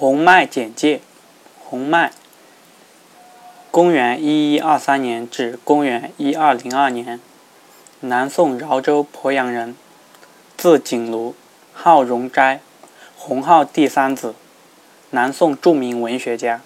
洪迈简介：洪迈，公元一一二三年至公元一二零二年，南宋饶州鄱阳人，字景庐，号荣斋，洪浩第三子，南宋著名文学家。